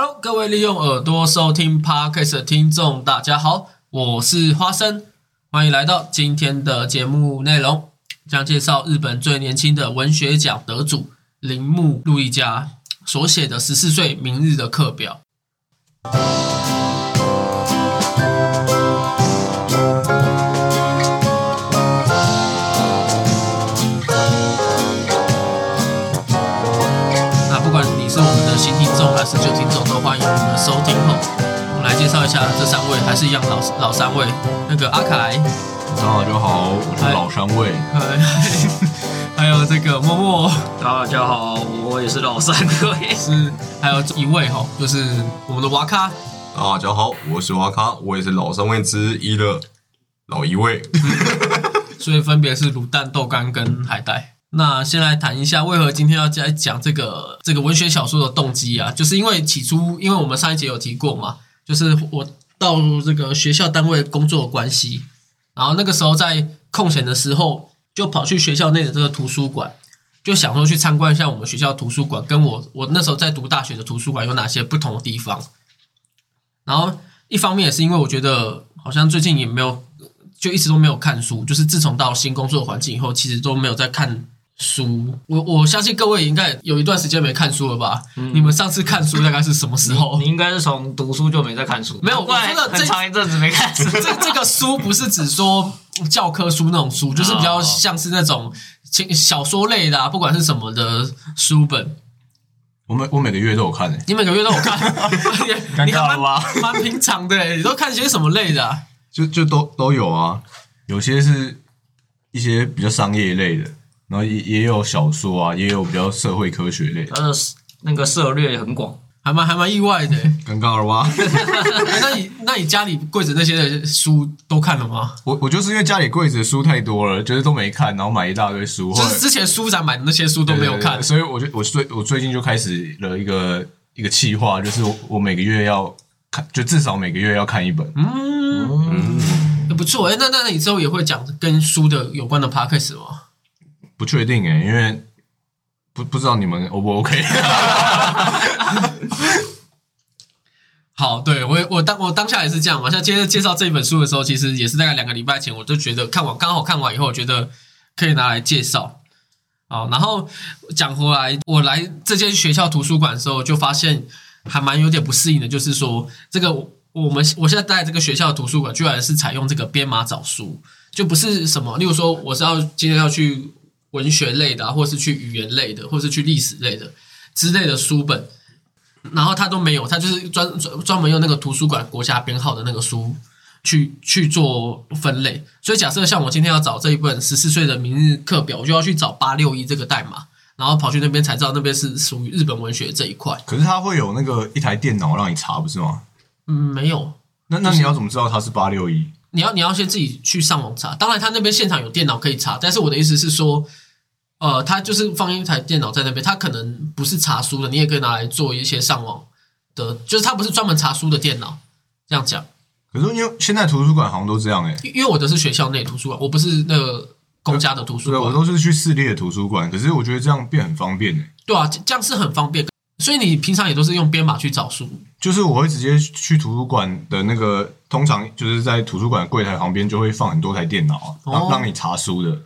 Hello，各位利用耳朵收听 Podcast 的听众，大家好，我是花生，欢迎来到今天的节目内容，将介绍日本最年轻的文学奖得主铃木路易家所写的《十四岁明日的课表》。收听后。我们来介绍一下这三位，还是一样老老三位。那个阿凯，大家好，我是老三位。还有这个默默，大家好，我也是老三位。是还有一位哈，就是我们的瓦卡。大家好，我是瓦卡，我也是老三位之一的老一位。所以分别是卤蛋、豆干跟海带。那先来谈一下，为何今天要来讲这个这个文学小说的动机啊？就是因为起初，因为我们上一节有提过嘛，就是我到这个学校单位工作的关系，然后那个时候在空闲的时候，就跑去学校内的这个图书馆，就想说去参观一下我们学校图书馆，跟我我那时候在读大学的图书馆有哪些不同的地方。然后一方面也是因为我觉得好像最近也没有，就一直都没有看书，就是自从到新工作环境以后，其实都没有在看。书，我我相信各位应该有一段时间没看书了吧？你们上次看书大概是什么时候？你应该是从读书就没在看书，没有，我真的很长一阵子没看书。这这个书不是指说教科书那种书，就是比较像是那种轻小说类的，不管是什么的书本。我每我每个月都有看诶，你每个月都有看？尴尬了吧？蛮平常的，你都看些什么类的？就就都都有啊，有些是一些比较商业类的。然后也也有小说啊，也有比较社会科学类。他的那个涉猎也很广，还蛮还蛮意外的。尴尬了吧？那你那你家里柜子那些的书都看了吗？我我就是因为家里柜子的书太多了，就是都没看，然后买一大堆书。就是之前书展买的那些书都没有看，所以我就我最我最近就开始了一个一个计划，就是我我每个月要看，就至少每个月要看一本。嗯嗯，不错。哎，那那你之后也会讲跟书的有关的 podcast 吗？不确定诶，因为不不知道你们 O 不 OK。好，对我我当我当下也是这样嘛。像今天介绍这本书的时候，其实也是大概两个礼拜前，我就觉得看完刚好看完以后，我觉得可以拿来介绍。好，然后讲回来，我来这间学校图书馆的时候，就发现还蛮有点不适应的，就是说这个我们我现在在这个学校图书馆，居然是采用这个编码找书，就不是什么，例如说我是要今天要去。文学类的，或是去语言类的，或是去历史类的之类的书本，然后他都没有，他就是专专专门用那个图书馆国家编号的那个书去去做分类。所以假设像我今天要找这一本十四岁的明日课表，我就要去找八六一这个代码，然后跑去那边才知道那边是属于日本文学这一块。可是他会有那个一台电脑让你查，不是吗？嗯，没有。那那你要怎么知道它是八六一？你要你要先自己去上网查，当然他那边现场有电脑可以查，但是我的意思是说，呃，它就是放一台电脑在那边，它可能不是查书的，你也可以拿来做一些上网的，就是它不是专门查书的电脑，这样讲。可是因为现在图书馆好像都这样哎，因为我的是学校内图书馆，我不是那个公家的图书馆，我都是去私立的图书馆，可是我觉得这样变很方便哎。对啊，这样是很方便。所以你平常也都是用编码去找书，就是我会直接去图书馆的那个，通常就是在图书馆柜台旁边就会放很多台电脑啊，让让你查书的。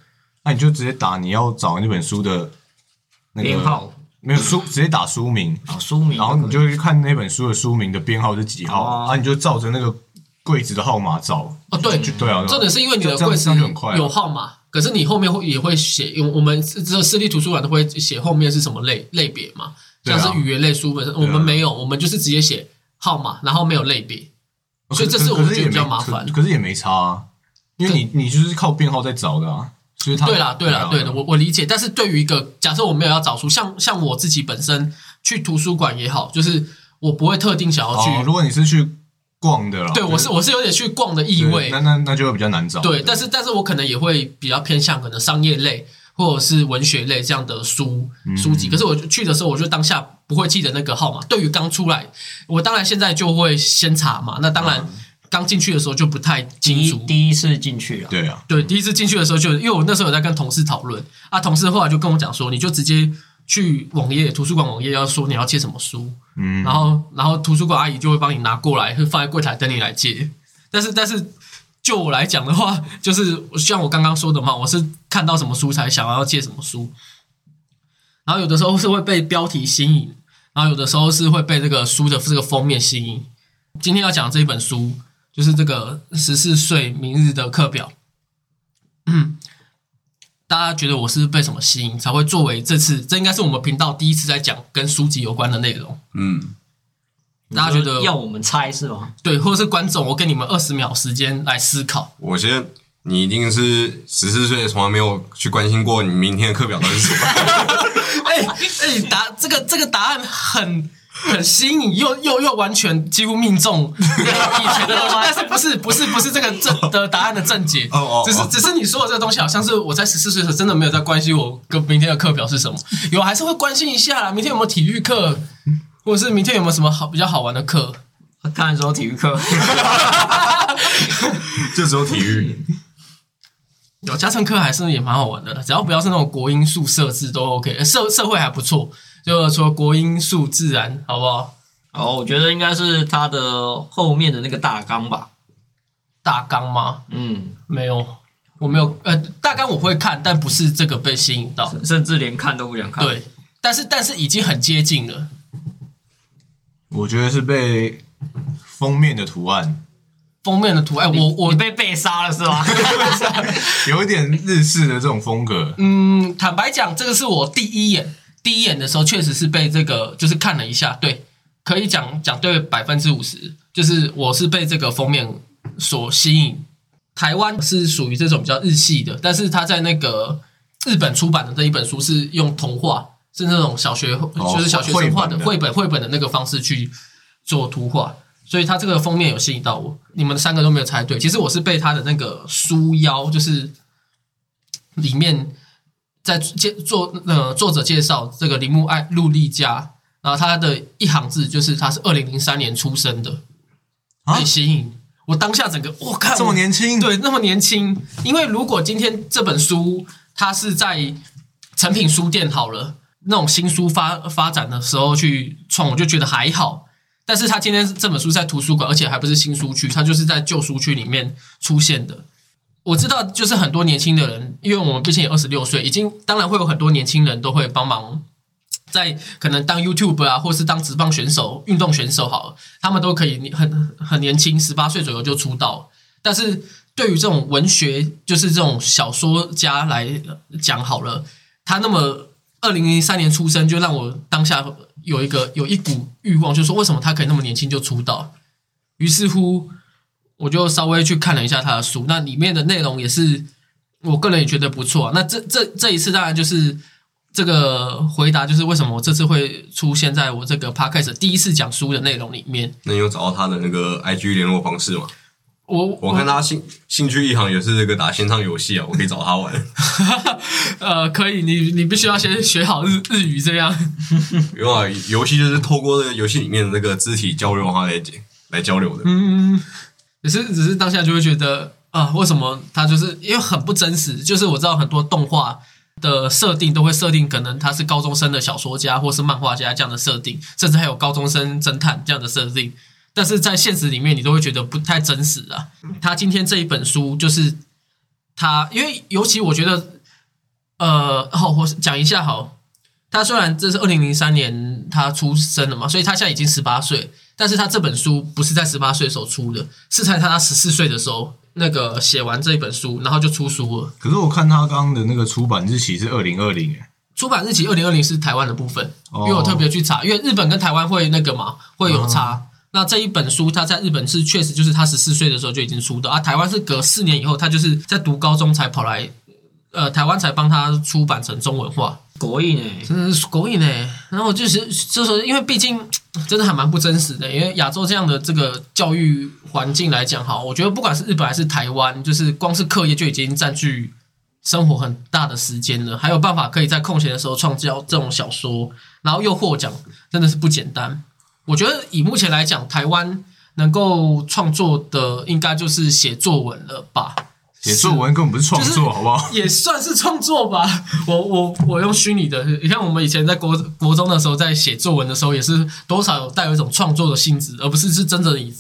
那你就直接打你要找那本书的那个编号，没有书直接打书名，书名，然后你就会看那本书的书名的编号是几号，啊，你就照着那个柜子的号码找。哦，对，就对啊，重点是因为你的柜子有号码，可是你后面会也会写，因为我们这私立图书馆都会写后面是什么类类别嘛。像是语言类书本身，我们没有，我们就是直接写号码，然后没有类别，所以这是我觉得比较麻烦。可是也没差，啊，因为你你就是靠编号在找的啊。对啦，对啦，对的，我我理解。但是对于一个假设我没有要找书，像像我自己本身去图书馆也好，就是我不会特定想要去。如果你是去逛的啦，对我是我是有点去逛的意味，那那那就会比较难找。对，但是但是我可能也会比较偏向可能商业类。或者是文学类这样的书书籍，可是我去的时候，我就当下不会记得那个号码。对于刚出来，我当然现在就会先查嘛。那当然刚进去的时候就不太清楚。第一次进去啊，对啊，对，第一次进去的时候就因为我那时候有在跟同事讨论啊，同事后来就跟我讲说，你就直接去网页图书馆网页要说你要借什么书，嗯，然后然后图书馆阿姨就会帮你拿过来，会放在柜台等你来借。但是但是就我来讲的话，就是像我刚刚说的嘛，我是看到什么书才想要借什么书，然后有的时候是会被标题吸引，然后有的时候是会被这个书的这个封面吸引。今天要讲的这一本书就是这个十四岁明日的课表。嗯，大家觉得我是被什么吸引才会作为这次？这应该是我们频道第一次在讲跟书籍有关的内容。嗯，大家觉得要我们猜是吗？对，或者是观众，我给你们二十秒时间来思考。我觉得你一定是十四岁，从来没有去关心过你明天的课表到底是什么。哎哎，答这个这个答案很很新颖，又又又完全几乎命中以前的东西，但是不是不是不是这个正的答案的正解，哦哦哦。只是只是你说的这个东西，好像是我在十四岁的时候真的没有在关心我跟明天的课表是什么，有还是会关心一下啦，明天有没有体育课，或者是明天有没有什么好比较好玩的课。看来说体育课，就只有体育，有加成课还是也蛮好玩的，只要不要是那种国音数设置都 OK，呃社社会还不错，就说国英数自然好不好？哦，我觉得应该是它的后面的那个大纲吧。大纲吗？嗯，没有，我没有，呃，大纲我会看，但不是这个被吸引到，甚至连看都不想看。，对，但是但是已经很接近了，我觉得是被封面的图案封面的图，案，我我被被杀了是吗？有一点日式的这种风格，嗯，坦白讲，这个是我第一眼第一眼的时候，确实是被这个就是看了一下，对，可以讲讲对百分之五十，就是我是被这个封面所吸引。台湾是属于这种比较日系的，但是他在那个日本出版的这一本书是用童话，是那种小学、就是小学生画的绘绘本绘本的那个方式去做图画，所以他这个封面有吸引到我。你们三个都没有猜对，其实我是被他的那个书腰，就是里面在介作呃作者介绍这个铃木爱陆丽佳，然后他的一行字就是他是二零零三年出生的，啊被吸引。我当下整个我看这么年轻，对，那么年轻。因为如果今天这本书它是在成品书店好了，那种新书发发展的时候去创，我就觉得还好。但是他今天这本书在图书馆，而且还不是新书区，它就是在旧书区里面出现的。我知道，就是很多年轻的人，因为我们毕竟也二十六岁，已经当然会有很多年轻人都会帮忙，在可能当 YouTube 啊，或是当职棒选手、运动选手好了，他们都可以很很年轻，十八岁左右就出道。但是对于这种文学，就是这种小说家来讲好了，他那么二零零三年出生，就让我当下有一个有一股欲望，就是说为什么他可以那么年轻就出道？于是乎，我就稍微去看了一下他的书，那里面的内容也是我个人也觉得不错、啊。那这这这一次当然就是这个回答，就是为什么我这次会出现在我这个 podcast 第一次讲书的内容里面。那你有找到他的那个 IG 联络方式吗？我我看他兴兴趣一行也是这个打线上游戏啊，我可以找他玩。呃，可以，你你必须要先学好日日语，这样。有啊游戏就是透过这个游戏里面的那个肢体交流话来来交流的。嗯，只是只是当下就会觉得啊、为什么他就是因为很不真实？就是我知道很多动画的设定都会设定，可能他是高中生的小说家或是漫画家这样的设定，甚至还有高中生侦探这样的设定。但是在现实里面，你都会觉得不太真实啊。他今天这一本书就是他，因为尤其我觉得，呃，好，我讲一下好。他虽然这是二零零三年他出生的嘛，所以他现在已经十八岁，但是他这本书不是在十八岁的时候出的，是在他十四岁的时候那个写完这一本书，然后就出书了。可是我看他刚刚的那个出版日期是二零二零，哎，出版日期二零二零是台湾的部分，哦因为我特别去查，因为日本跟台湾会那个嘛会有差。那这一本书，他在日本是确实就是他十四岁的时候就已经出的啊，台湾是隔四年以后，他就是在读高中才跑来，呃，台湾才帮他出版成中文化。国印呢？真的是国语呢。然后就是就是因为毕竟真的还蛮不真实的，因为亚洲这样的这个教育环境来讲，哈，我觉得不管是日本还是台湾，就是光是课业就已经占据生活很大的时间了，还有办法可以在空闲的时候创造这种小说，然后又获奖，真的是不简单。我觉得以目前来讲，台湾能够创作的应该就是写作文了吧。写作文根本不是创作，好不好？也算是创作吧。我我我用虚拟的，你看我们以前在国国中的时候，在写作文的时候，也是多少有带有一种创作的性质，而不是是真的以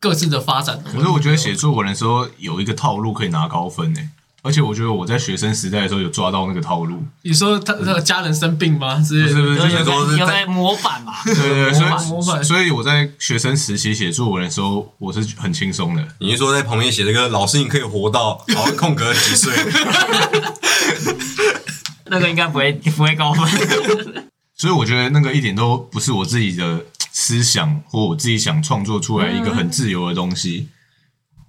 各自的发展。可是我觉得写作文的时候有一个套路可以拿高分呢、而且我觉得我在学生时代的时候有抓到那个套路，你说他他的家人生病吗？是不是？就是有说是在模板嘛，对 对对，模板模板所以所以我在学生时期写作文的时候，我是很轻松的。你是说在旁边写这个老师，你可以活到然后空格几岁？那个应该不会不会高分。所以我觉得那个一点都不是我自己的思想或我自己想创作出来一个很自由的东西。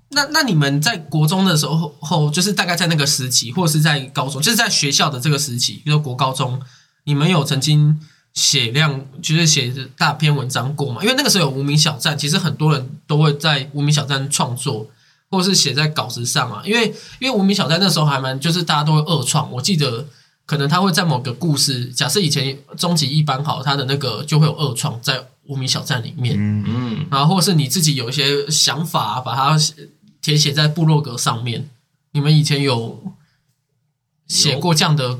那那你们在国中的时候后，就是大概在那个时期，或者是在高中，就是在学校的这个时期，比如说国高中，你们有曾经写量，就是写大篇文章过吗？因为那个时候有无名小站，其实很多人都会在无名小站创作，或者是写在稿子上啊。因为因为无名小站那时候还蛮，就是大家都会二创。我记得可能他会在某个故事，假设以前终极一班好，他的那个就会有二创在无名小站里面。嗯，嗯，然后或是你自己有一些想法，把它写填写在部落格上面。你们以前有写过这样的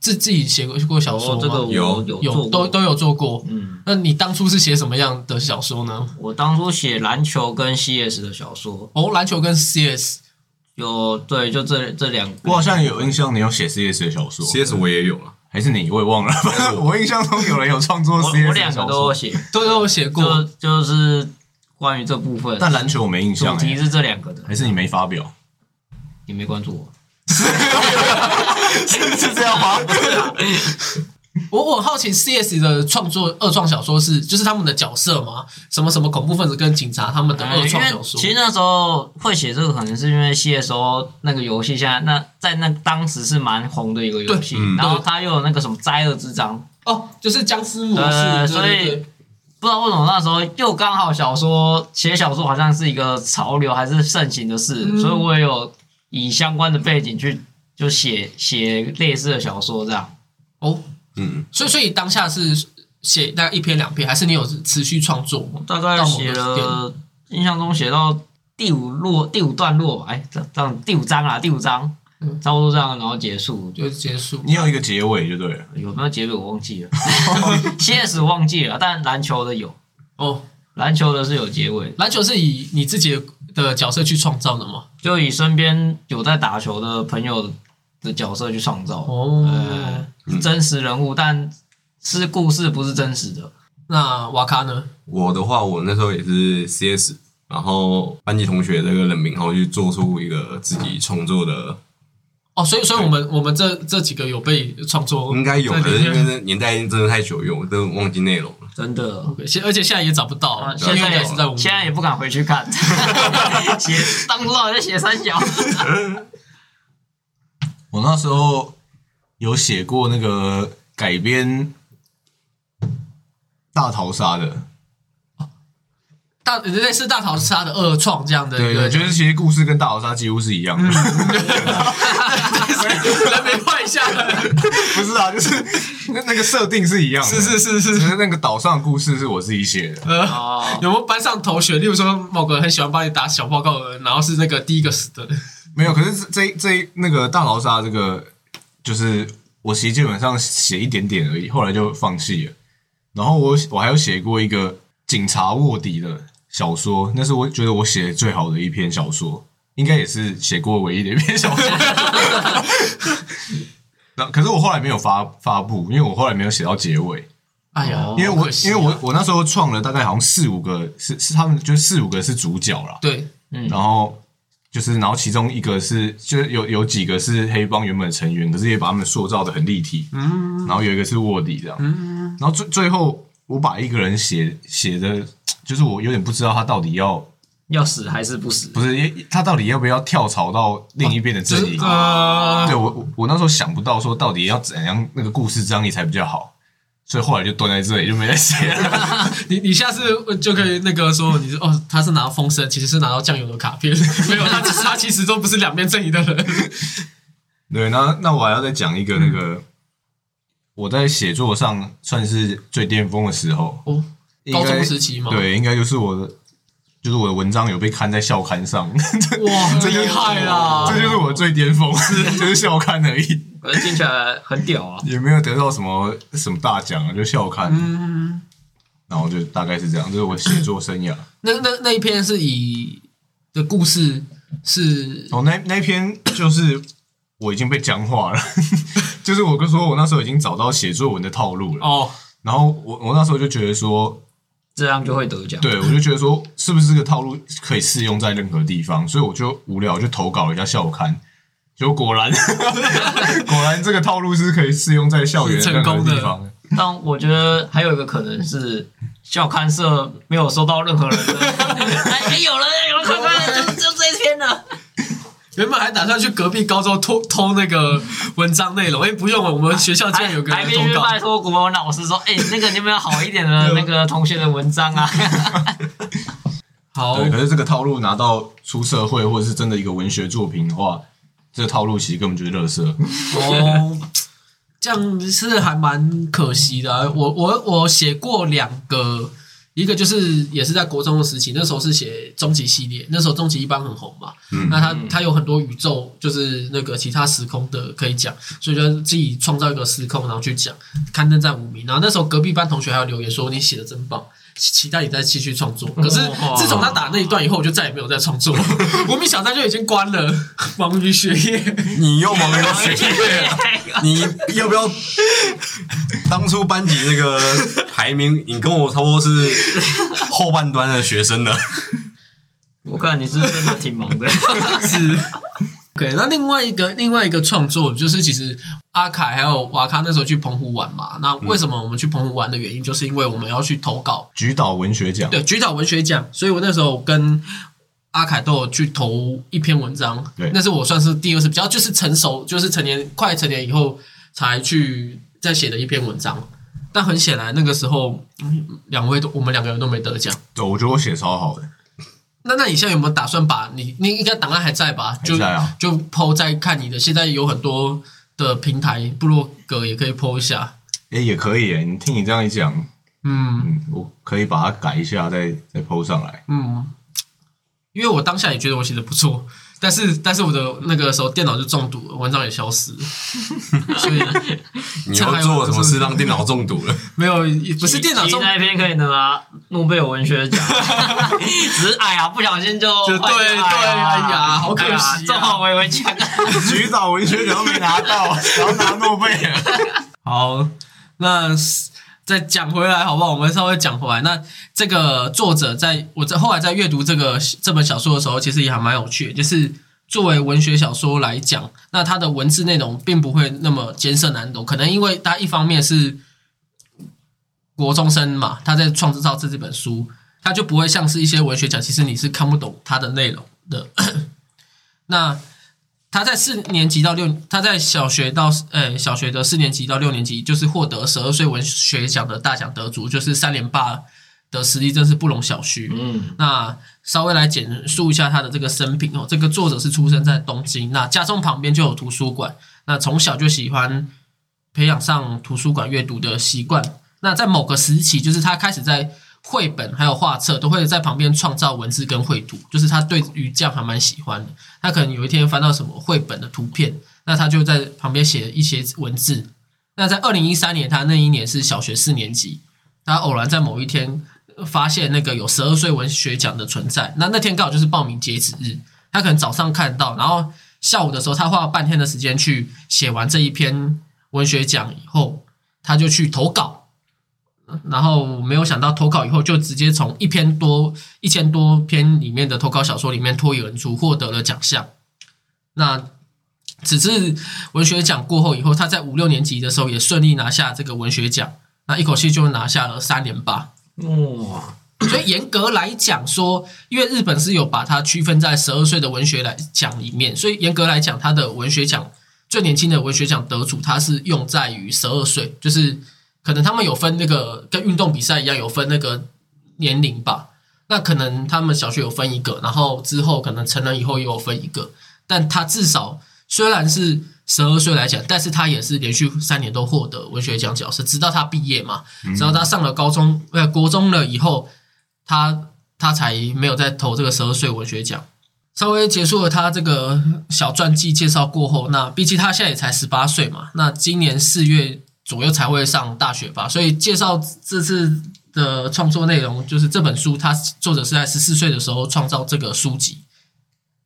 自自己写过过小说吗？哦这个有有有都都有做过。嗯，那你当初是写什么样的小说呢？我当初写篮球跟 CS 的小说，哦，篮球跟 CS 有对，就这这两个。我好像有印象，你有写 CS 的小说 CS 我也有了，还是你？我也忘了。我印象中有人有创作 CS 我两个，都写，都有写过就。就是关于这部分。但篮球我没印象、欸，主题是这两个的，还是你没发表？你没关注我。是是这样吗？我我很好奇 CS 的创作二创小说是就是他们的角色吗？什么什么恐怖分子跟警察他们的二创小说？其实那时候会写这个，可能是因为 CSO 那个游戏现在那在那当时是蛮红的一个游戏对嗯，然后它又有那个什么灾厄之章，哦，就是僵尸模呃，式，所以对对对不知道为什么那时候又刚好小说写小说好像是一个潮流还是盛行的事，嗯。所以我也有以相关的背景去就写写类似的小说这样。哦，嗯，所以所以当下是写大概一篇两篇，还是你有持续创作吗？大概写了，印象中写到第五落第五段落吧，哎，这这样第五章啊，第五章，嗯差不多这样，然后结束。就结束。你有一个结尾就对了。有没有结尾我忘记了，CS 忘记了，但篮球的有，哦，篮球的是有结尾，篮球是以你自己的角色去创造的吗？就以身边有在打球的朋友的角色去创造，哦，呃，是真实人物，但是故事不是真实的。那瓦卡呢？我的话，我那时候也是 CS，然后班级同学这个人名，然后去做出一个自己创作的，哦，所以所以我们我们这这几个有被创作，应该有，在里可是因为年代真的太久远，我都忘记内容了。真的，现而且现在也找不到，啊，现在也是在我们现在也不敢回去看，写当初到在写三角，我那时候有写过那个改编大逃杀的，大类似大逃杀的二创这样的一个，对对，就是其实故事跟大逃杀几乎是一样的。人没换一下，不是啊，就是那那个设定是一样的，是是是是只是那个岛上的故事是我自己写的。呃，哦，有没有班上同学，例如说某个人很喜欢帮你打小报告的人，然后是那个第一个死的人？没有，可是这这这那个大逃杀这个，就是我其实基本上写一点点而已，后来就放弃了。然后我我还有写过一个警察卧底的小说，那是我觉得我写的最好的一篇小说，应该也是写过唯一的一篇小说。那可是我后来没有发发布，因为我后来没有写到结尾，哎呀，哦。因为我因为我我那时候创了大概好像四五个是是他们就是四五个是主角啦，对。嗯。然后就是，然后其中一个是，就是有有几个是黑帮原本的成员，可是也把他们塑造的很立体。嗯。然后有一个是卧底这样。嗯，然后最最后，我把一个人写写的，就是我有点不知道他到底要要死还是不死？不是他到底要不要跳槽到另一边的阵营。呃，对我我我那时候想不到说到底要怎样那个故事张力才比较好，所以后来就蹲在这里就没再写了。你你下次就可以那个说，你说哦，他是拿到风声，其实是拿到酱油的卡片，没有，他其实他其实都不是两边阵营的人。对，那那我还要再讲一个那个、我在写作上算是最巅峰的时候，高中时期嘛？，对，应该就是我的就是我的文章有被刊在校刊上，哇，厉害啦！这就是我最巅峰，就是校刊而已，可是听起来很屌啊！也没有得到什么什么大奖啊，就校刊。嗯，然后就大概是这样，这是我写作生涯。那那那一篇是以的故事是哦，那那一篇就是我已经被僵化了，就是我跟说，我那时候已经找到写作文的套路了。哦，然后我我那时候就觉得说，这样就会得奖。对我就觉得说，是不是这个套路可以适用在任何地方？所以我就无聊就投稿了一下校刊，结果果然 果然这个套路是可以适用在校园成功的地方。但我觉得还有一个可能是校刊社没有收到任何人的，哎，有了，有了，快快，就就这一篇了。原本还打算去隔壁高中偷偷那个文章内容，哎，不用了，我们学校竟然有个还人投稿必须拜，托国文老师说，哎，那个你有没有好一点的 那个同学的文章啊？好对，可是这个套路拿到出社会或者是真的一个文学作品的话，这个套路其实根本就是垃圾。哦，这样是还蛮可惜的啊、我我我写过两个，一个就是也是在国中的时期，那时候是写终极系列，那时候终极一般很红嘛。嗯那他他有很多宇宙，就是那个其他时空的可以讲，所以就自己创造一个时空，然后去讲，刊登在五名。然后那时候隔壁班同学还有留言说你写的真棒。期待你再继续创作，可是自从他打那一段以后，我就再也没有再创作了。无名小站就已经关了，忙于学业。你又忙于学业，你要不要当初班级那个排名，你跟我差不多是后半端的学生呢。我看你是真的挺忙的。是。OK，那另外一个另外一个创作就是，其实阿凯还有瓦卡那时候去澎湖玩嘛。那为什么我们去澎湖玩的原因，就是因为我们要去投稿菊岛文学奖，对菊岛文学奖，所以我那时候跟阿凯都有去投一篇文章。对那是我算是第二次比较就是成熟，就是成年快成年以后才去再写的一篇文章。但很显然，那个时候嗯两位都我们两个人都没得奖。对，我觉得我写超好的。那那你现在有没有打算把你你应该档案还在吧？就在啊就 PO 在看你的。现在有很多的平台，部落格也可以 PO 一下。诶，也可以诶，你听你这样一讲，嗯嗯，我可以把它改一下，再再 PO 上来。嗯，因为我当下也觉得我写的不错，但是但是我的那个时候电脑就中毒了，文章也消失了，所以你又做了什么事让电脑中毒了？没有不是电脑中那一篇可以拿诺贝尔文学奖，只是哎呀，不小心就就对对哎呀好可惜啊正好我以为奖。菊岛文学奖都没拿到，然后拿诺贝尔。好，那再讲回来好不好？我们稍微讲回来。那这个作者在我在后来在阅读这个这本小说的时候，其实也还蛮有趣的。就是作为文学小说来讲，那它的文字内容并不会那么艰涩难懂，可能因为他一方面是国中生嘛，他在创制造这这本书，他就不会像是一些文学奖，其实你是看不懂它的内容的。那他在四年级到六，他在小学到呃小学的四年级到六年级，就是获得十二岁文学奖的大奖得主，就是三连霸的实力真是不容小觑。嗯，那稍微来简述一下他的这个生平哦，这个作者是出生在东京，那家中旁边就有图书馆，那从小就喜欢培养上图书馆阅读的习惯。那在某个时期，就是他开始在绘本还有画册都会在旁边创造文字跟绘图，就是他对于这样还蛮喜欢的。他可能有一天翻到什么绘本的图片，那他就在旁边写一些文字。那在二零一三年，他那一年是小学四年级，他偶然在某一天发现那个有十二岁文学奖的存在，那那天刚好就是报名截止日，他可能早上看到，然后下午的时候他花了半天的时间去写完这一篇文学奖以后，他就去投稿。然后没有想到投稿以后，就直接从一篇多一千多篇里面的投稿小说里面脱颖而出，获得了奖项。那此次文学奖过后以后，他在五六年级的时候也顺利拿下这个文学奖，那一口气就拿下了三连霸。哇，所以严格来讲说，因为日本是有把它区分在十二岁的文学来奖里面，所以严格来讲，他的文学奖最年轻的文学奖得主，他是用在于十二岁，就是可能他们有分那个跟运动比赛一样有分那个年龄吧。那可能他们小学有分一个，然后之后可能成人以后也有分一个，但他至少虽然是十二岁来讲，但是他也是连续三年都获得文学奖角色，直到他毕业嘛，直到他上了高中呃国中了以后，他他才没有再投这个十二岁文学奖。稍微结束了他这个小传记介绍过后，那毕竟他现在也才十八岁嘛，那今年四月左右才会上大学吧，所以介绍这次的创作内容就是这本书，它作者是在十四岁的时候创造这个书籍。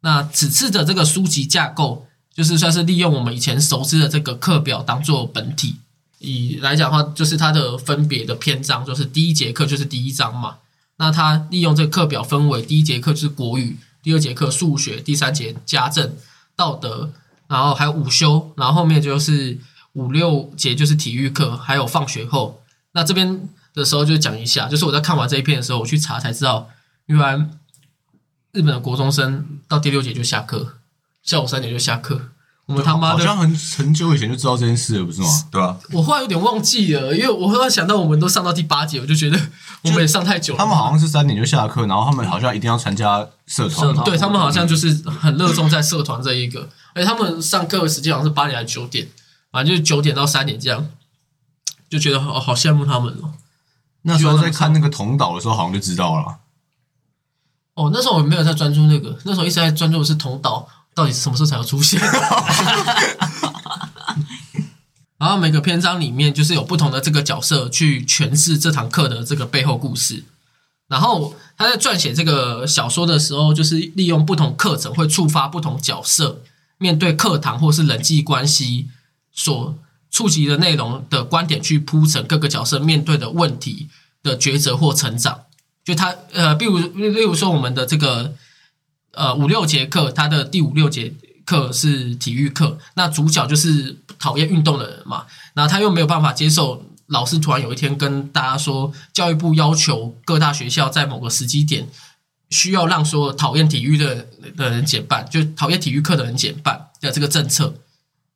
那此次的这个书籍架构，就是算是利用我们以前熟知的这个课表当做本体。以来讲的话，就是它的分别的篇章，就是第一节课就是第一章嘛。那它利用这个课表分为第一节课就是国语。第二节课数学，第三节家政、道德，然后还有午休，然后后面就是五六节就是体育课，还有放学后。那这边的时候就讲一下，就是我在看完这一篇的时候，我去查才知道，原来日本的国中生到第六节就下课，下午三点就下课。我们他妈的，好像很很久以前就知道这件事了，不是吗？对吧？我后来有点忘记了，因为我忽然想到我们都上到第八节，我就觉得我们也上太久了。他们好像是三点就下课，然后他们好像一定要参加社团，社团对他们好像就是很热衷在社团这一个，而且他们上课的时间好像是八点还是九点，反正就是九点到三点这样，就觉得好好羡慕他们哦。那时候在看那个同岛的时候，好像就知道了。哦，那时候我没有在专注那个，那时候一直在专注的是同岛到底什么时候才要出现。然后每个篇章里面就是有不同的这个角色去诠释这堂课的这个背后故事。然后他在撰写这个小说的时候，就是利用不同课程会触发不同角色面对课堂或是人际关系所触及的内容的观点去铺陈各个角色面对的问题的抉择或成长。就他呃，比如例如说我们的这个呃五六节课，他的第五六节课是体育课，那主角就是讨厌运动的人嘛，然后他又没有办法接受老师突然有一天跟大家说，教育部要求各大学校在某个时机点需要让说讨厌体育的的人减半，就讨厌体育课的人减半的这个政策，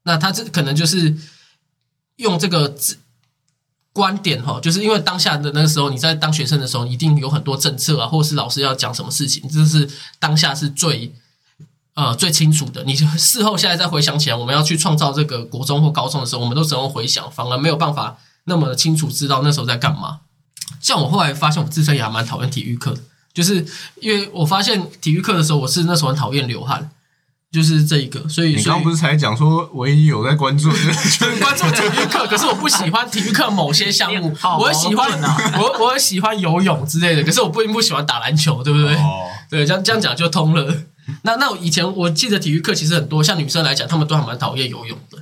那他这可能就是用这个字观点哈，就是因为当下的那个时候，你在当学生的时候，一定有很多政策啊，或是老师要讲什么事情，这是当下是最呃最清楚的。你事后现在再回想起来，我们要去创造这个国中或高中的时候，我们都只能回想，反而没有办法那么清楚知道那时候在干嘛。像我后来发现，我自身也还蛮讨厌体育课的，就是因为我发现体育课的时候，我是那时候很讨厌流汗，就是这一个，所以你刚刚不是才讲说唯一有在关注的，就是 关注体育课，可是我不喜欢体育课某些项目，好我会喜欢啊我我会喜欢游泳之类的，可是我不并不喜欢打篮球，对不对？哦，对，这样这样讲就通了。那那我以前我记得体育课其实很多，像女生来讲，她们都还蛮讨厌游泳的。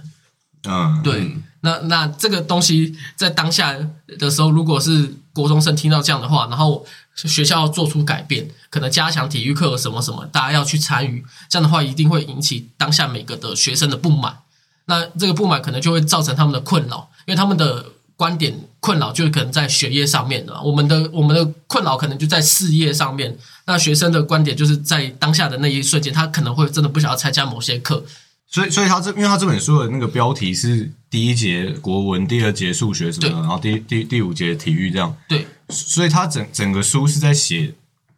嗯，对，那那这个东西在当下的时候，如果是国中生听到这样的话，然后学校要做出改变，可能加强体育课什么什么，大家要去参与，这样的话一定会引起当下每个的学生的不满。那这个不满可能就会造成他们的困扰，因为他们的观点困扰就可能在学业上面的，我们的我们的困扰可能就在事业上面。那学生的观点就是在当下的那一瞬间，他可能会真的不想要参加某些课，所以所以他这因为他这本书的那个标题是第一节国文，第二节数学什么的，然后第第第五节体育这样，对，所以他整整个书是在写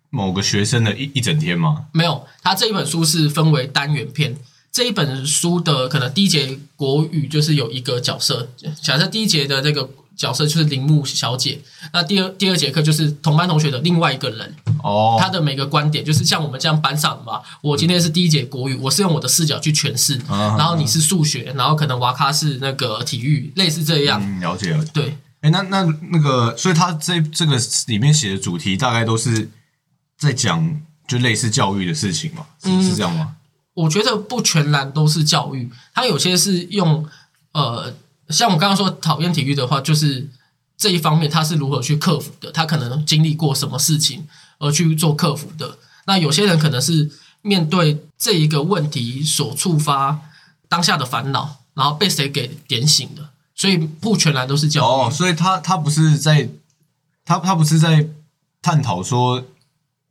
某个学生的一一整天吗。没有，他这一本书是分为单元篇。这一本书的可能第一节国语就是有一个角色，假设第一节的这个角色就是铃木小姐，那第二第二节课就是同班同学的另外一个人，哦，他的每个观点就是像我们这样班上的嘛。我今天是第一节国语，我是用我的视角去诠释，啊然后你是数学，然后可能瓦卡是那个体育，类似这样。嗯，了解了解。对，哎，那那那个，所以他这这个里面写的主题大概都是在讲就类似教育的事情嘛，是、嗯是这样吗？我觉得不全然都是教育，它有些是用呃，像我刚刚说讨厌体育的话，就是这一方面他是如何去克服的，他可能经历过什么事情而去做克服的。那有些人可能是面对这一个问题所触发当下的烦恼，然后被谁给点醒的，所以不全然都是教育。哦，所以他他不是在他他不是在探讨说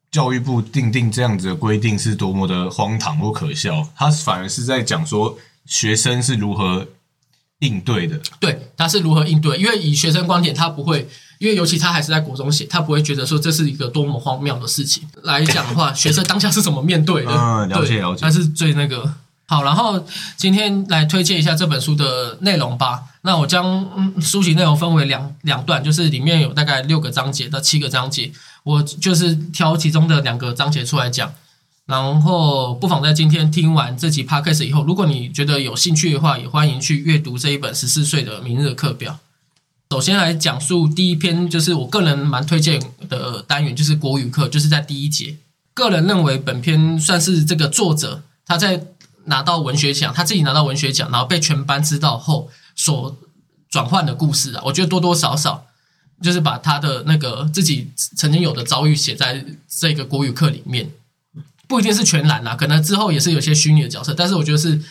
教育部定定这样子的规定是多么的荒唐或可笑，他反而是在讲说学生是如何应对的。对，他是如何应对？因为以学生观点，他不会，因为尤其他还是在国中写，他不会觉得说这是一个多么荒谬的事情来讲的话，学生当下是怎么面对的？嗯了解对了解那是最那个好。然后今天来推荐一下这本书的内容吧。那我将嗯书籍内容分为两两段，就是里面有大概六个章节到七个章节，我就是挑其中的两个章节出来讲。然后，不妨在今天听完这集 podcast 以后，如果你觉得有兴趣的话，也欢迎去阅读这一本十四岁的明日课表。首先来讲述第一篇，就是我个人蛮推荐的单元，就是国语课，就是在第一节。个人认为本篇算是这个作者他在拿到文学奖，他自己拿到文学奖，然后被全班知道后所转换的故事啊。我觉得多多少少就是把他的那个自己曾经有的遭遇写在这个国语课里面。不一定是全然啦，可能之后也是有些虚拟的角色，但是我觉得是，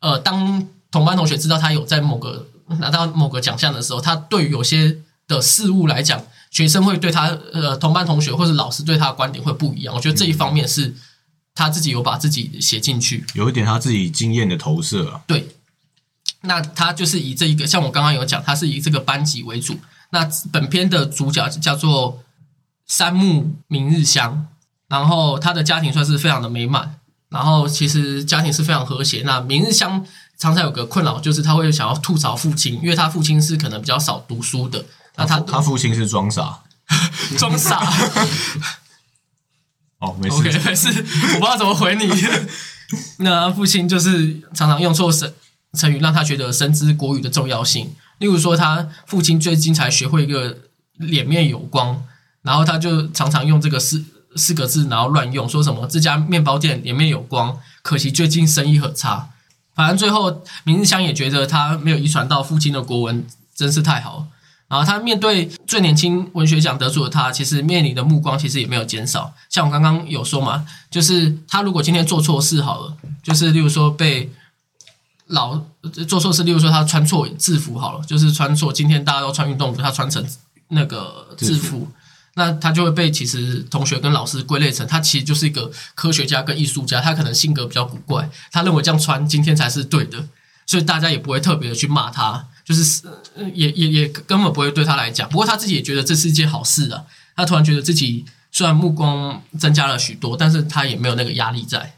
呃，当同班同学知道他有在某个拿到某个奖项的时候，他对于有些的事物来讲，学生会对他呃同班同学或者老师对他的观点会不一样。我觉得这一方面是他自己有把自己写进去，有一点他自己经验的投射啊。对，那他就是以这一个，像我刚刚有讲，他是以这个班级为主。那本片的主角叫做山木明日香。然后他的家庭算是非常的美满，然后其实家庭是非常和谐。那明日香常常有个困扰，就是他会想要吐槽父亲，因为他父亲是可能比较少读书的。那他他父亲是装傻，装傻。哦，没事没事，我不知道怎么回你。那父亲就是常常用错神成语，让他觉得深知国语的重要性。例如说，他父亲最近才学会一个脸面有光，然后他就常常用这个四。四个字，然后乱用，说什么这家面包店里面有光，可惜最近生意很差。反正最后明日香也觉得他没有遗传到父亲的国文，真是太好了。然后他面对最年轻文学奖得主的他，其实面临的目光其实也没有减少。像我刚刚有说嘛，就是他如果今天做错事好了，就是例如说被老做错事，例如说他穿错制服好了，就是穿错，今天大家都穿运动服，他穿成那个制服。那他就会被其实同学跟老师归类成他其实就是一个科学家跟艺术家，他可能性格比较古怪，他认为这样穿今天才是对的，所以大家也不会特别的去骂他，就是也也也根本不会对他来讲。不过他自己也觉得这是一件好事啊，他突然觉得自己虽然目光增加了许多，但是他也没有那个压力在，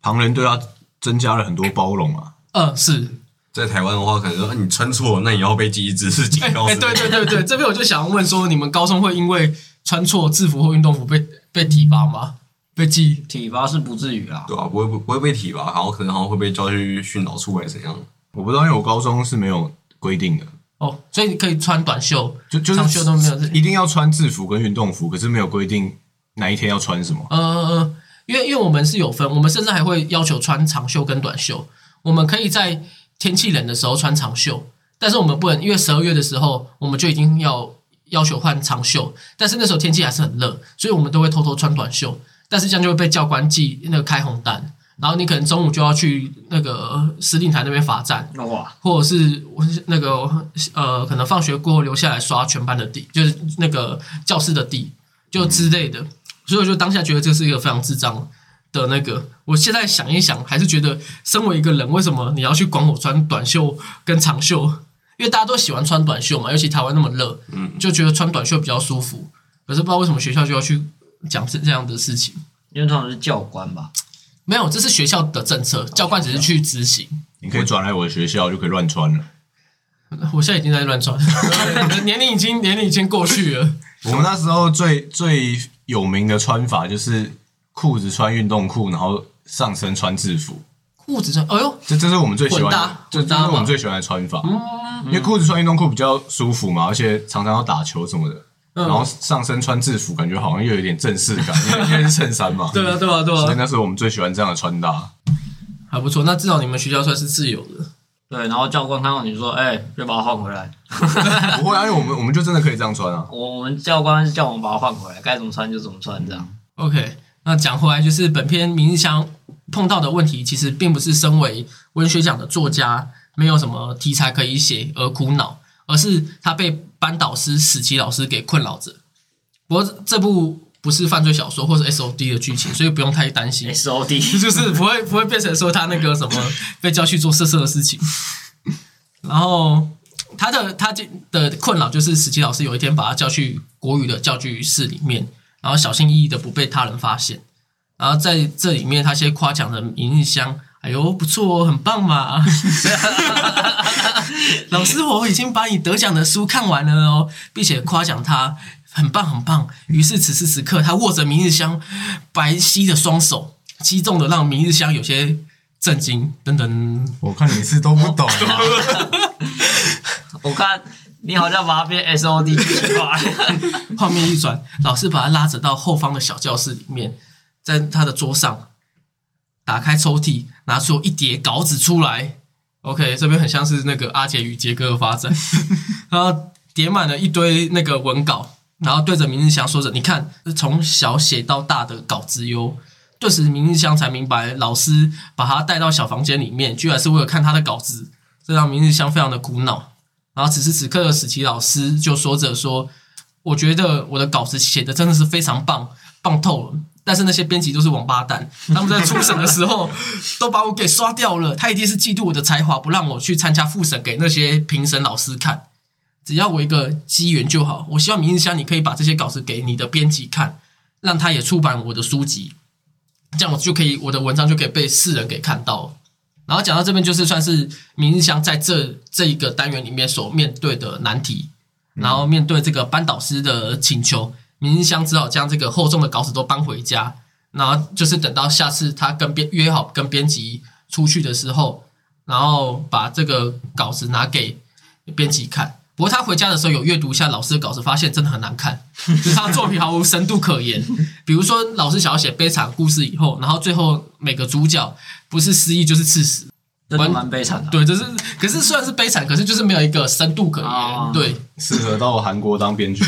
旁人对他增加了很多包容啊。嗯，是。在台湾的话，可能说你穿错，那你要被记一知识警告。哎，对对对对，这边我就想要问说，你们高中会因为穿错制服或运动服被被体罚吗？被记体罚是不至于啦，对啊，不会不不会被体罚，然后可能好像会被叫去训导处还是怎样？我不知道，因为我高中是没有规定的哦，所以你可以穿短袖，就就长袖都没有，一定要穿制服跟运动服，可是没有规定哪一天要穿什么。呃，因为因为我们是有分，我们甚至还会要求穿长袖跟短袖，我们可以在。天气冷的时候穿长袖，但是我们不能，因为十二月的时候我们就已经要要求换长袖，但是那时候天气还是很热，所以我们都会偷偷穿短袖，但是这样就会被教官记那个开红单，然后你可能中午就要去那个司令台那边罚站，哇，或者是那个呃，可能放学过后留下来刷全班的地，就是那个教室的地，就之类的，所以我就当下觉得这是一个非常智障。的那个，我现在想一想，还是觉得身为一个人，为什么你要去管我穿短袖跟长袖？因为大家都喜欢穿短袖嘛，尤其台湾那么热，嗯，就觉得穿短袖比较舒服。可是不知道为什么学校就要去讲这这样的事情？因为通常是教官吧？没有，这是学校的政策，教官只是去执行。你可以转来我的学校，就可以乱穿了。我现在已经在乱穿，年龄已经年龄已经过去了。我们那时候最最有名的穿法就是。裤子穿运动裤，然后上身穿制服。裤子穿，哎呦，这这是我们最喜欢的，这这是我们最喜欢的穿法。嗯，因为裤子穿运动裤比较舒服嘛，而且常常要打球什么的。然后上身穿制服，感觉好像又有点正式感，因为因为是衬衫嘛。对啊，对啊，对啊。所以那是我们最喜欢这样的穿搭。还不错，那至少你们学校算是自由的。对，然后教官看到你说，哎，别把它换回来。不会啊，因为我们我们就真的可以这样穿啊。我们教官是叫我们把它换回来，该怎么穿就怎么穿，这样。OK。那讲回来，就是本篇明日香碰到的问题，其实并不是身为文学奖的作家没有什么题材可以写而苦恼，而是他被班导师史奇老师给困扰着。不过这部不是犯罪小说或者 S O D 的剧情，所以不用太担心。S O D 就是不会不会变成说他那个什么 被叫去做色色的事情。然后他的他的困扰就是史奇老师有一天把他叫去国语的教具室里面。然后小心翼翼的不被他人发现，然后在这里面，他先夸奖的明日香，哎呦不错哦，很棒嘛！老师，我已经把你得奖的书看完了哦，并且夸奖他很棒很棒。于是此时此刻，他握着明日香白皙的双手，激动的让明日香有些震惊。等等，我看你是都不懂啊。我看你好像把它变 S O D 剧情化。画面一转，老师把他拉着到后方的小教室里面，在他的桌上打开抽屉，拿出一叠稿纸出来。OK，这边很像是那个阿杰与杰哥的发展，然后叠满了一堆那个文稿，然后对着明日香说着：“你看，从小写到大的稿子哟。”顿时，明日香才明白，老师把他带到小房间里面，居然是为了看他的稿子，这让明日香非常的苦恼。然后此时此刻的史奇老师就说着说：“我觉得我的稿子写的真的是非常棒，棒透了。但是那些编辑都是王八蛋，他们在初审的时候 都把我给刷掉了。他一定是嫉妒我的才华，不让我去参加复审给那些评审老师看。只要我一个机缘就好。我希望明日香你可以把这些稿子给你的编辑看，让他也出版我的书籍，这样我就可以我的文章就可以被世人给看到。”然后讲到这边，就是算是明日香在这这一个单元里面所面对的难题。然后面对这个班导师的请求，明日香只好将这个厚重的稿子都搬回家。然后就是等到下次他跟编约好跟编辑出去的时候，然后把这个稿子拿给编辑看。不过他回家的时候有阅读一下老师的稿子，发现真的很难看，就是他的作品毫无深度可言。比如说老师想要写悲惨故事以后，然后最后每个主角不是失忆就是刺死，真的蛮悲惨的。对，就是可是虽然是悲惨，可是就是没有一个深度可言。啊对，适合到韩国当编剧，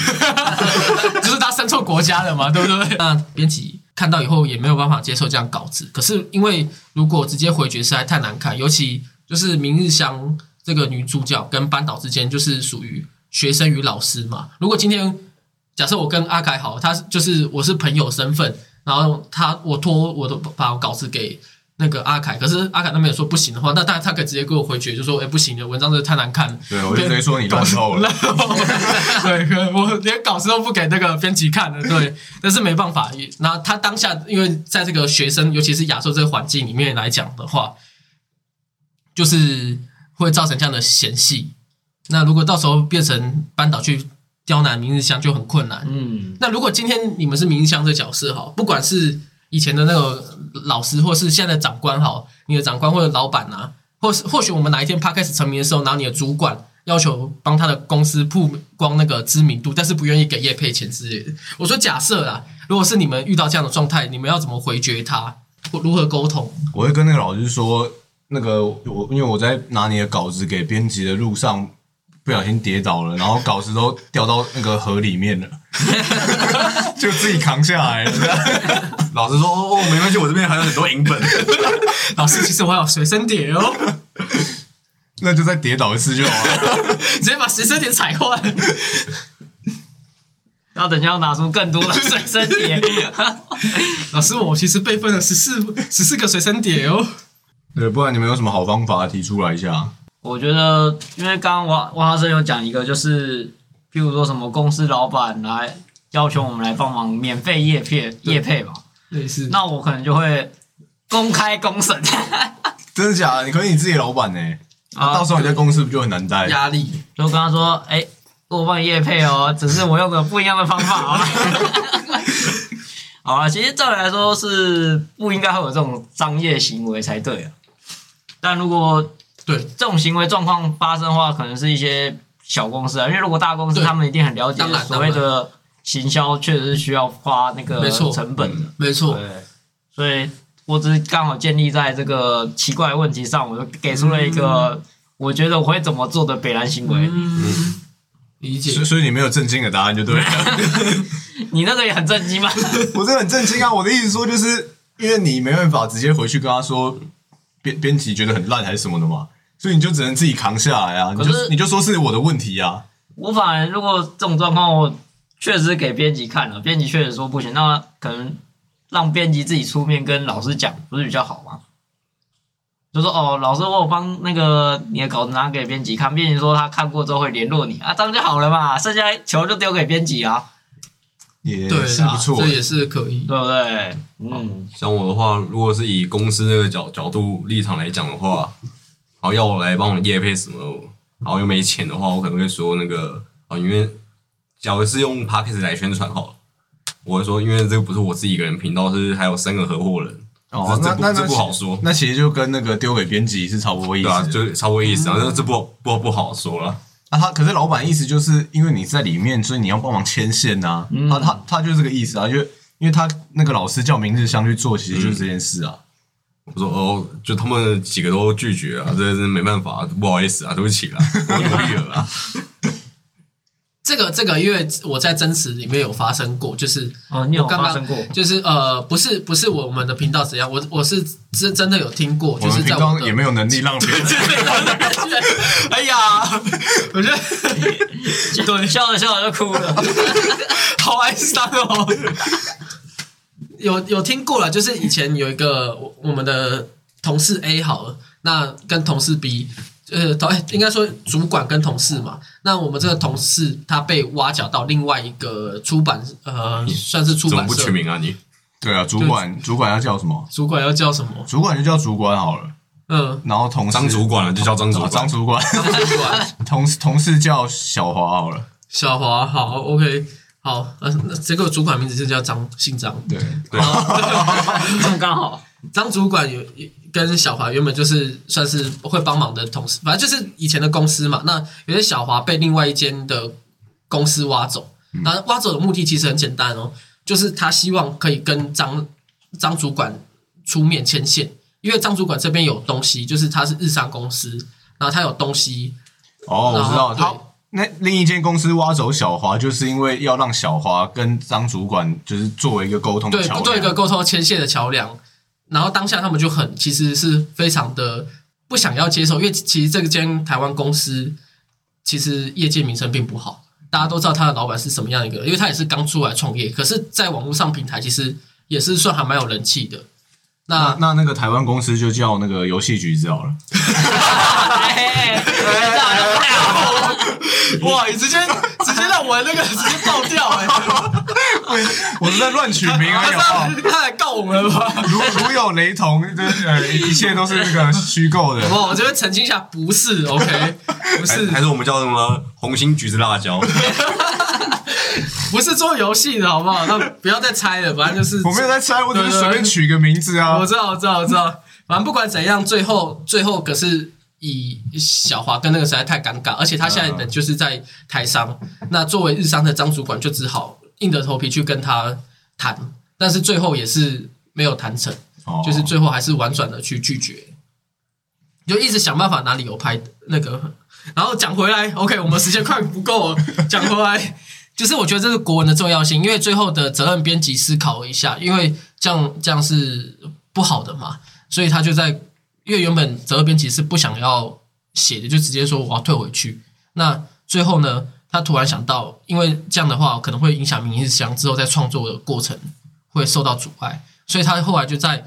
就是他生错国家了嘛，对不对？那编辑看到以后也没有办法接受这样稿子。可是因为如果直接回绝实在太难看，尤其就是明日香这个女主角跟班导之间就是属于学生与老师嘛。如果今天假设我跟阿凯好，他就是我是朋友身份，然后他我托我的把我稿子给。那个阿凯，可是阿凯那边也说不行的话，那当然他可以直接给我回绝，就说：“哎、不行的，文章真的太难看了。”对我就直接说你烂透了。对，我连稿子都不给那个编辑看了，对，但是没办法。也那他当下，因为在这个学生，尤其是亚洲这个环境里面来讲的话，就是会造成这样的嫌隙。那如果到时候变成班导去刁难明日香，就很困难。嗯，那如果今天你们是明日香这角色哈，不管是以前的那个老师，或是现在的长官哈，你的长官或者老板啊，或是或许我们哪一天 podcast 成名的时候，然后你的主管要求帮他的公司曝光那个知名度，但是不愿意给业配钱之类的。我说假设啦，如果是你们遇到这样的状态，你们要怎么回绝他，或如何沟通？我会跟那个老师说，那个我因为我在拿你的稿子给编辑的路上不小心跌倒了，然后稿子都掉到那个河里面了，就自己扛下来了。老师说：“哦，没关系，我这边还有很多银本。老师，其实我还有随身碟哦，那就再跌倒一次就好了。直接把随身碟踩坏。然后等一下要拿出更多的随身碟。老师，我其实备份了十四十四个随身碟哦。对，不然你们有什么好方法提出来一下？我觉得，因为刚刚王王老师有讲一个，就是譬如说什么公司老板来要求我们来帮忙免费业配业配嘛，类似那我可能就会公开公审。真的假的？你可是你自己老板呢、啊到时候你在公司不就很难待？压力，就跟他说：“哎、我帮你业配哦，只是我用个不一样的方法哦。”好啊，其实照理来说是不应该会有这种商业行为才对啊。但如果对这种行为状况发生的话，可能是一些小公司啊，因为如果大公司他们一定很了解所谓的行销，确实是需要花那个成本的。没错，对，所以我只是刚好建立在这个奇怪的问题上，我就给出了一个我觉得我会怎么做的北兰行为。嗯，理解所以。所以你没有正经的答案就对了。你那个也很震惊吗？我这很震惊啊！我的意思说，就是因为你没办法直接回去跟他说编编辑觉得很烂还是什么的嘛，所以你就只能自己扛下来啊！你就你就说是我的问题啊！我反而如果这种状况，我确实给编辑看了，编辑确实说不行，那可能让编辑自己出面跟老师讲，不是比较好吗？就说哦，老师，我有帮那个你的稿子拿给编辑看，编辑说他看过之后会联络你啊，这样就好了嘛，剩下球就丢给编辑啊，也是不，错这。也是可以。对不对？嗯，像我的话，如果是以公司那个角角度立场来讲的话，然后要我来帮我业配什么，然后又没钱的话，我可能会说那个啊，因为假如是用 p a c k a g e 来宣传好了，我会说，因为这个不是我自己一个人频道，是还有三个合伙人，哦，那那这不好说，那其实就跟那个丢给编辑是差不多意思对。就差不多意思啊，那这不不不好说了。啊，他可是老板意思就是因为你在里面，所以你要帮忙牵线呐、嗯他他他就是这个意思啊，就因为他那个老师叫明日香去做，其实就是这件事啊。我说哦，就他们几个都拒绝啊，这是没办法，不好意思啊，对不起啦，我努力了啊。这个这个，因为我在真实里面有发生过，就是哦，你有发生过？就是呃，不是不是我们的频道怎样，我我是真真的有听过，我就们频道是在我的也没有能力让别人 哎呀，我觉得对，笑着笑着就哭了。好哀伤哦。有有听过了，就是以前有一个我我们的同事 A 好了，那跟同事 B，呃，同应该说主管跟同事嘛。那我们这个同事他被挖角到另外一个出版，呃，算是出版社怎么不取。名啊你？对啊，主管主管要叫什么？主管要叫什么？主管就叫主管好了，嗯，然后同事张主管了就叫张主啊管，张主管，主管同事同事叫小华好了。小华好，OK，好，呃，那这个主管名字就叫张，姓张。对，这么刚好，张主管有跟小华原本就是算是会帮忙的同事，反正就是以前的公司嘛。那有些小华被另外一间的公司挖走，那挖走的目的其实很简单哦，就是他希望可以跟张张主管出面牵线，因为张主管这边有东西，就是他是日商公司，然后他有东西，哦，我知道他。那另一间公司挖走小华，就是因为要让小华跟张主管就是作为一个沟通的对。做一个沟通牵线的桥梁。然后当下他们就很其实是非常的不想要接受，因为其实这间台湾公司其实业界名声并不好，大家都知道他的老板是什么样一个人，因为他也是刚出来创业，可是在网络上平台其实也是算还蛮有人气的。那那那那个台湾公司就叫那个游戏局子好了。哎，哇，你直接直接让我那个直接爆掉哎、我是在乱取名而已，好不好？他他来告我们了吧？如如有雷同，就是 呃，一切都是那个虚构的。好不好？我这边澄清一下，不是 OK，不是还还是我们叫什么红心橘子辣椒？不是做游戏的好不好？那不要再猜了，反正就是我没有在猜，我只是随便取个名字啊我。知道，我知道，我知道。反正不管怎样，最后最后可是以小华跟那个实在太尴尬，而且他现在人就是在台商，那作为日商的张主管就只好硬着头皮去跟他谈，但是最后也是没有谈成，哦就是最后还是婉转的去拒绝，就一直想办法拿理由拍那个。然后讲回来，OK，我们时间快不够了，讲回来。就是我觉得这是国文的重要性，因为最后的责任编辑思考了一下，因为这样这样是不好的嘛，所以他就在，因为原本责任编辑是不想要写的，就直接说我要退回去。那最后呢，他突然想到，因为这样的话可能会影响明日香之后在创作的过程会受到阻碍，所以他后来就在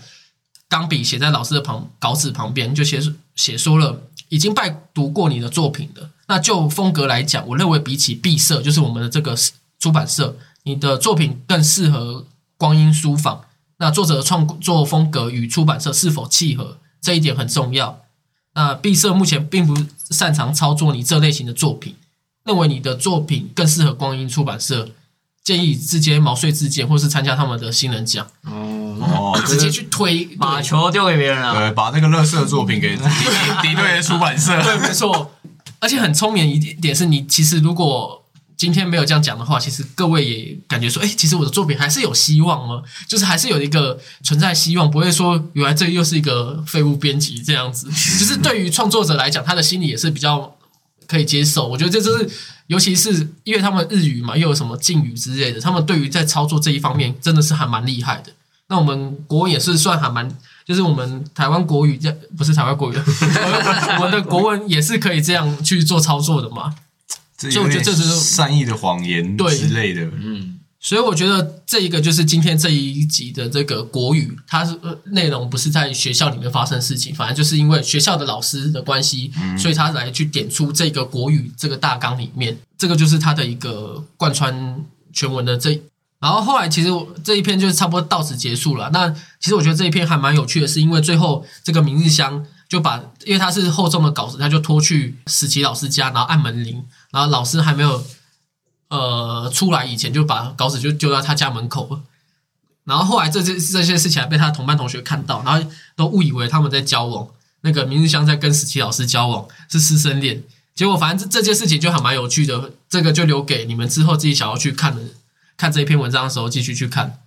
钢笔写在老师的旁稿纸旁边，就写写说了，已经拜读过你的作品了。那就风格来讲，我认为比起毕设，就是我们的这个出版社，你的作品更适合光阴书房。那作者的创作风格与出版社是否契合，这一点很重要。那毕设目前并不擅长操作你这类型的作品，认为你的作品更适合光阴出版社，建议直接毛遂自荐，或是参加他们的新人奖，哦，直接去推把球丢给别人了。对，把那个乐色作品给敌敌对的出版社。对，没错。而且很聪明一点是你其实如果今天没有这样讲的话，其实各位也感觉说，哎，其实我的作品还是有希望哦，就是还是有一个存在希望，不会说原来这又是一个废物编辑这样子。就是对于创作者来讲，他的心里也是比较可以接受。我觉得这就是，尤其是因为他们日语嘛，又有什么敬语之类的，他们对于在操作这一方面真的是还蛮厉害的。那我们国文也是算还蛮，就是我们台湾国语这不是台湾国语，我们的国文也是可以这样去做操作的嘛。这所以我觉得这就是善意的谎言对之类的。嗯，所以我觉得这一个就是今天这一集的这个国语，它是呃内容不是在学校里面发生事情，反正就是因为学校的老师的关系，所以他来去点出这个国语这个大纲里面，这个就是他的一个贯穿全文的这。然后后来其实我这一篇就是差不多到此结束了。那其实我觉得这一篇还蛮有趣的，是因为最后这个明日香就把，因为他是厚重的稿子，他就拖去史奇老师家，然后按门铃，然后老师还没有呃出来以前就把稿纸就丢到他家门口了。然后后来这些这些事情还被他的同班同学看到，然后都误以为他们在交往。那个明日香在跟史奇老师交往，是师生恋。结果反正这这件事情就还蛮有趣的，这个就留给你们之后自己想要去看的，看这一篇文章的时候继续去看。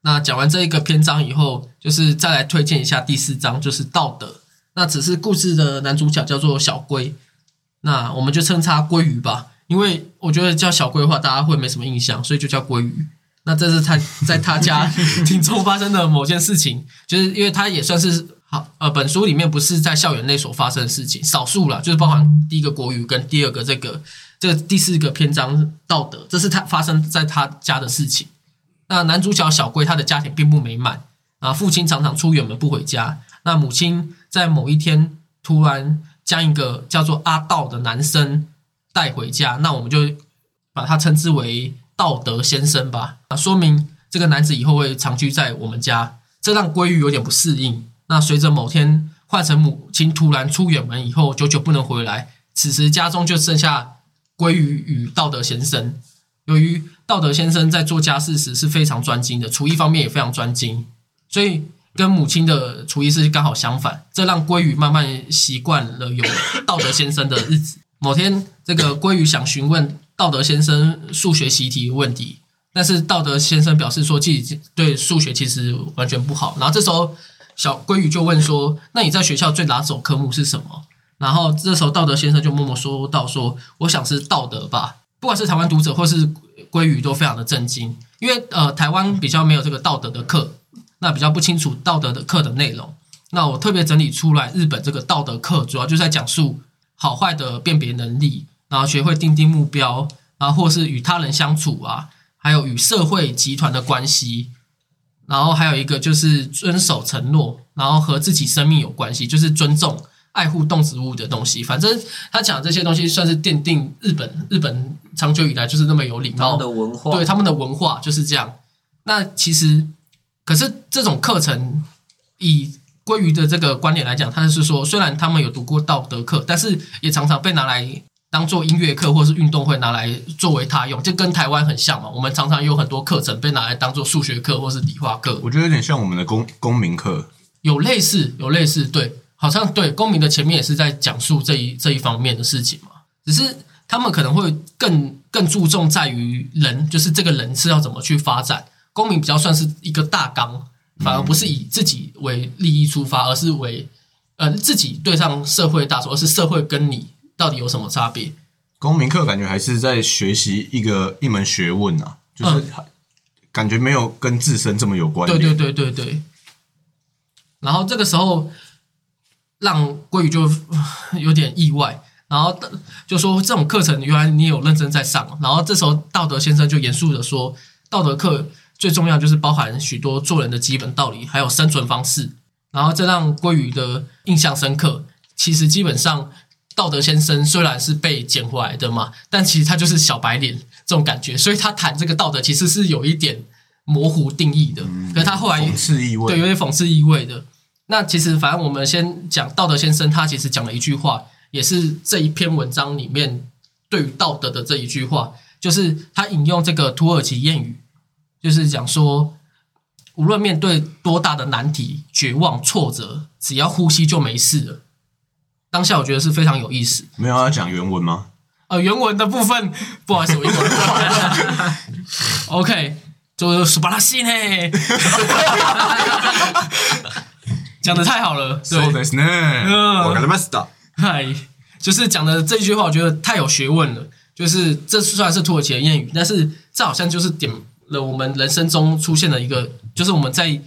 那讲完这一个篇章以后，就是再来推荐一下第四章，就是道德。那只是故事的男主角叫做小龟，那我们就称他鲑鱼吧，因为我觉得叫小龟的话，大家会没什么印象，所以就叫鲑鱼。那这是他在他家 庭中发生的某件事情，就是因为他也算是好呃，本书里面不是在校园内所发生的事情，少数了，就是包含第一个国语跟第二个这个这个第四个篇章道德，这是他发生在他家的事情。那男主角小龟他的家庭并不美满啊，父亲常常出远门不回家，那母亲在某一天突然将一个叫做阿道的男生带回家，那我们就把他称之为。道德先生吧，啊，说明这个男子以后会长居在我们家，这让鲑鱼有点不适应。那随着某天换成母亲突然出远门以后，久久不能回来，此时家中就剩下鲑鱼与道德先生。由于道德先生在做家事时是非常专精的，厨艺方面也非常专精，所以跟母亲的厨艺是刚好相反，这让鲑鱼慢慢习惯了有道德先生的日子。某天，这个鲑鱼想询问。道德先生数学习题问题，但是道德先生表示说自己对数学其实完全不好。然后这时候小鲑鱼就问说：“那你在学校最拿手科目是什么？”然后这时候道德先生就默默说到：“说我想是道德吧。”不管是台湾读者或是鲑鱼都非常的震惊，因为呃台湾比较没有这个道德的课，那比较不清楚道德的课的内容。那我特别整理出来，日本这个道德课主要就在讲述好坏的辨别能力。然后学会定定目标，然后或是与他人相处啊，还有与社会集团的关系，然后还有一个就是遵守承诺，然后和自己生命有关系，就是尊重、爱护动植物的东西。反正他讲这些东西，算是奠定日本日本长久以来就是那么有礼貌的文化，对他们的文化就是这样。那其实，可是这种课程以鲑鱼的这个观点来讲，他是说，虽然他们有读过道德课，但是也常常被拿来。当做音乐课或是运动会拿来作为他用，就跟台湾很像嘛。我们常常有很多课程被拿来当做数学课或是理化课。我觉得有点像我们的公公民课，有类似，有类似，对，好像对公民的前面也是在讲述这一这一方面的事情嘛。只是他们可能会更更注重在于人，就是这个人是要怎么去发展。公民比较算是一个大纲，反而不是以自己为利益出发，而是为呃自己对上社会大众，而是社会跟你。到底有什么差别？公民课感觉还是在学习一个一门学问啊，就是感觉没有跟自身这么有关。对对对对对。然后这个时候，让鲑鱼就 有点意外，然后就说这种课程原来你有认真在上。然后这时候道德先生就严肃的说，道德课最重要就是包含许多做人的基本道理，还有生存方式。然后这让鲑鱼的印象深刻。其实基本上。道德先生虽然是被捡回来的嘛，但其实他就是小白脸这种感觉，所以他谈这个道德其实是有一点模糊定义的。可是他后来讽刺意味，对，有点讽刺意味的。那其实反正我们先讲道德先生，他其实讲了一句话，也是这一篇文章里面对于道德的这一句话，就是他引用这个土耳其谚语，就是讲说，无论面对多大的难题、绝望、挫折，只要呼吸就没事了。当下我觉得是非常有意思。没有要讲原文吗？呃，原文的部分不好意思，我一会 OK，就是巴拉西呢，讲的太好了。そうですね。我干嘛死的？嗨，就是讲的这一句话，我觉得太有学问了。就是这虽然是土耳其的谚语，但是这好像就是点 了我们人生中出现的一个，就是我们在。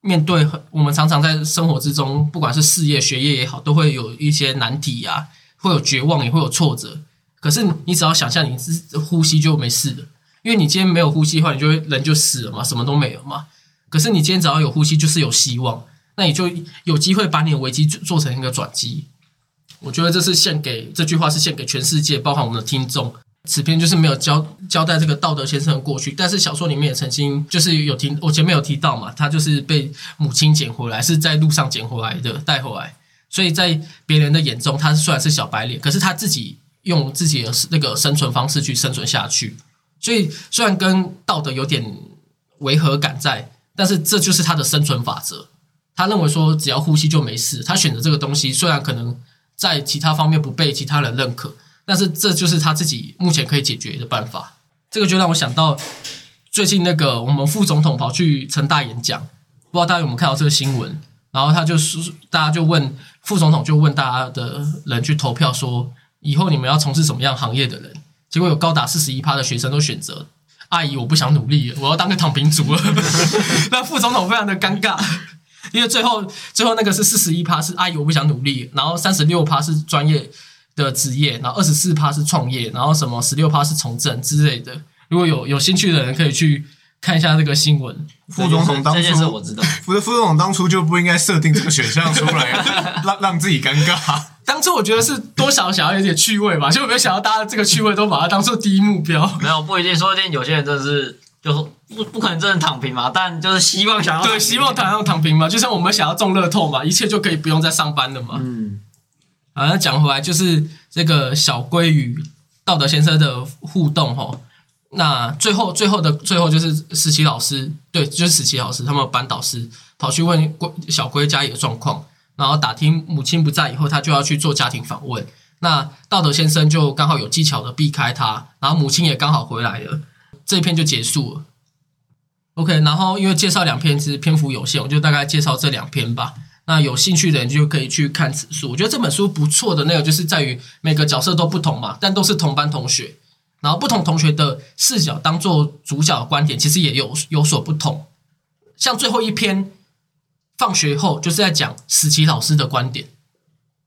面对我们常常在生活之中，不管是事业、学业也好，都会有一些难题啊，会有绝望，也会有挫折。可是你只要想象，你是呼吸就没事了，因为你今天没有呼吸的话，你就会人就死了嘛，什么都没有嘛。可是你今天只要有呼吸，就是有希望，那你就有机会把你的危机做成一个转机。我觉得这是献给这句话，是献给全世界，包含我们的听众。此篇就是没有交交代这个道德先生的过去，但是小说里面也曾经就是有提，我前面有提到嘛，他就是被母亲捡回来，是在路上捡回来的，带回来，所以在别人的眼中，他虽然是小白脸，可是他自己用自己的那个生存方式去生存下去，所以虽然跟道德有点违和感在，但是这就是他的生存法则。他认为说只要呼吸就没事，他选择这个东西，虽然可能在其他方面不被其他人认可，但是这就是他自己目前可以解决的办法。这个就让我想到最近那个我们副总统跑去成大演讲，不知道大家有没有看到这个新闻？然后他就说，大家就问副总统，就问大家的人去投票，说以后你们要从事什么样行业的人？结果有高达四十一趴的学生都选择阿姨，我不想努力了，我要当个躺平族了。那副总统非常的尴尬。因为最后最后那个是四十一趴是阿姨我不想努力，然后三十六趴是专业的职业，然后二十四趴是创业，然后什么十六趴是从政之类的。如果有有兴趣的人可以去看一下这个新闻。副总统当这件事初我知道，副副总统当初就不应该设定这个选项出来，让让自己尴尬。当初我觉得是多少想要有点趣味吧，就没有想到大家这个趣味都把它当做第一目标。没有不一定，说不定有些人真的是就是不不可能真的躺平嘛，但就是希望想要对，希望躺上躺平嘛，就像我们想要中乐透嘛，一切就可以不用再上班了嘛。嗯，啊，那讲回来就是这个小龟与道德先生的互动吼。那最后最后的最后就是实习老师，对，就是实习老师他们班导师跑去问龟小龟家里的状况，然后打听母亲不在以后，他就要去做家庭访问。那道德先生就刚好有技巧的避开他，然后母亲也刚好回来了，这一篇就结束了。OK，然后因为介绍两篇其实篇幅有限，我就大概介绍这两篇吧。那有兴趣的人就可以去看此书。我觉得这本书不错的那个就是在于每个角色都不同嘛，但都是同班同学，然后不同同学的视角当做主角的观点，其实也有有所不同。像最后一篇放学后就是在讲史奇老师的观点，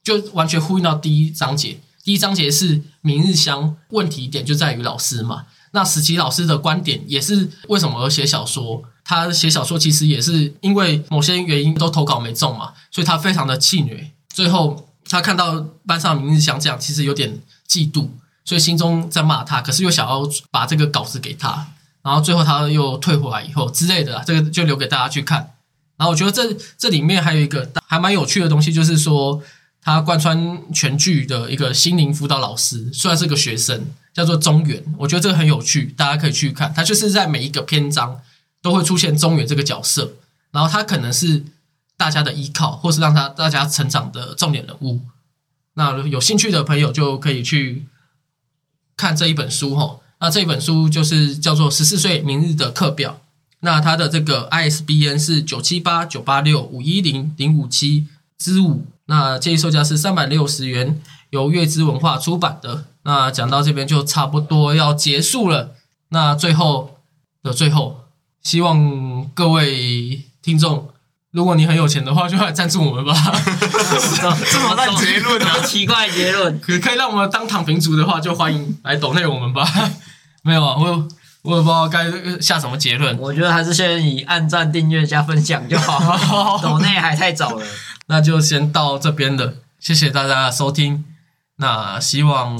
就完全呼应到第一章节。第一章节是明日香，问题点就在于老师嘛。那史奇老师的观点也是为什么而写小说？他写小说其实也是因为某些原因都投稿没中嘛，所以他非常的气馁。最后他看到班上明日香这样，其实有点嫉妒，所以心中在骂他，可是又想要把这个稿子给他。然后最后他又退回来以后之类的，这个就留给大家去看。然后我觉得这这里面还有一个还蛮有趣的东西，就是说他贯穿全剧的一个心灵辅导老师，虽然是个学生，叫做中原。我觉得这个很有趣，大家可以去看。他就是在每一个篇章都会出现中原这个角色，然后他可能是大家的依靠，或是让他大家成长的重点人物。那有兴趣的朋友就可以去看这一本书哈。那这一本书就是叫做《十四岁明日的课表》。那它的这个 ISBN 是九七八九八六五一零零五七之五。那建议售价是三百六十元，由月之文化出版的。那讲到这边就差不多要结束了。那最后的最后，希望各位听众，如果你很有钱的话，就来赞助我们吧。这么烂结论啊奇怪的结论。可可以让我们当躺平族的话，就欢迎来抖内我们吧。没有啊，我我也不知道该下什么结论。我觉得还是先以按赞、订阅、加分享就好，抖内还太早了。那就先到这边了，谢谢大家的收听。那希望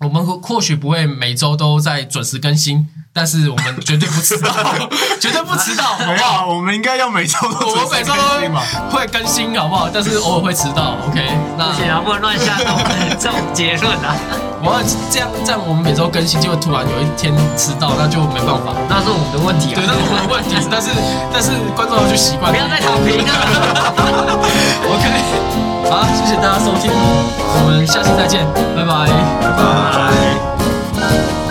我们或或许不会每周都在准时更新，但是我们绝对不迟到，绝对不迟到，好不好？没有啊，我们应该要每周都我们每周会更新，好不好？但是偶尔会迟到，OK？那不行啊，不能乱下这种这种结论啊，我要这样这样，我们每周更新，结果突然有一天迟到，那就没办法。那是我们的问题啊。对，那是我们的问题，但是但是观众要去习惯。不要再躺平了。OK，好，谢谢大家收听，我们下期再见，拜拜。拜拜。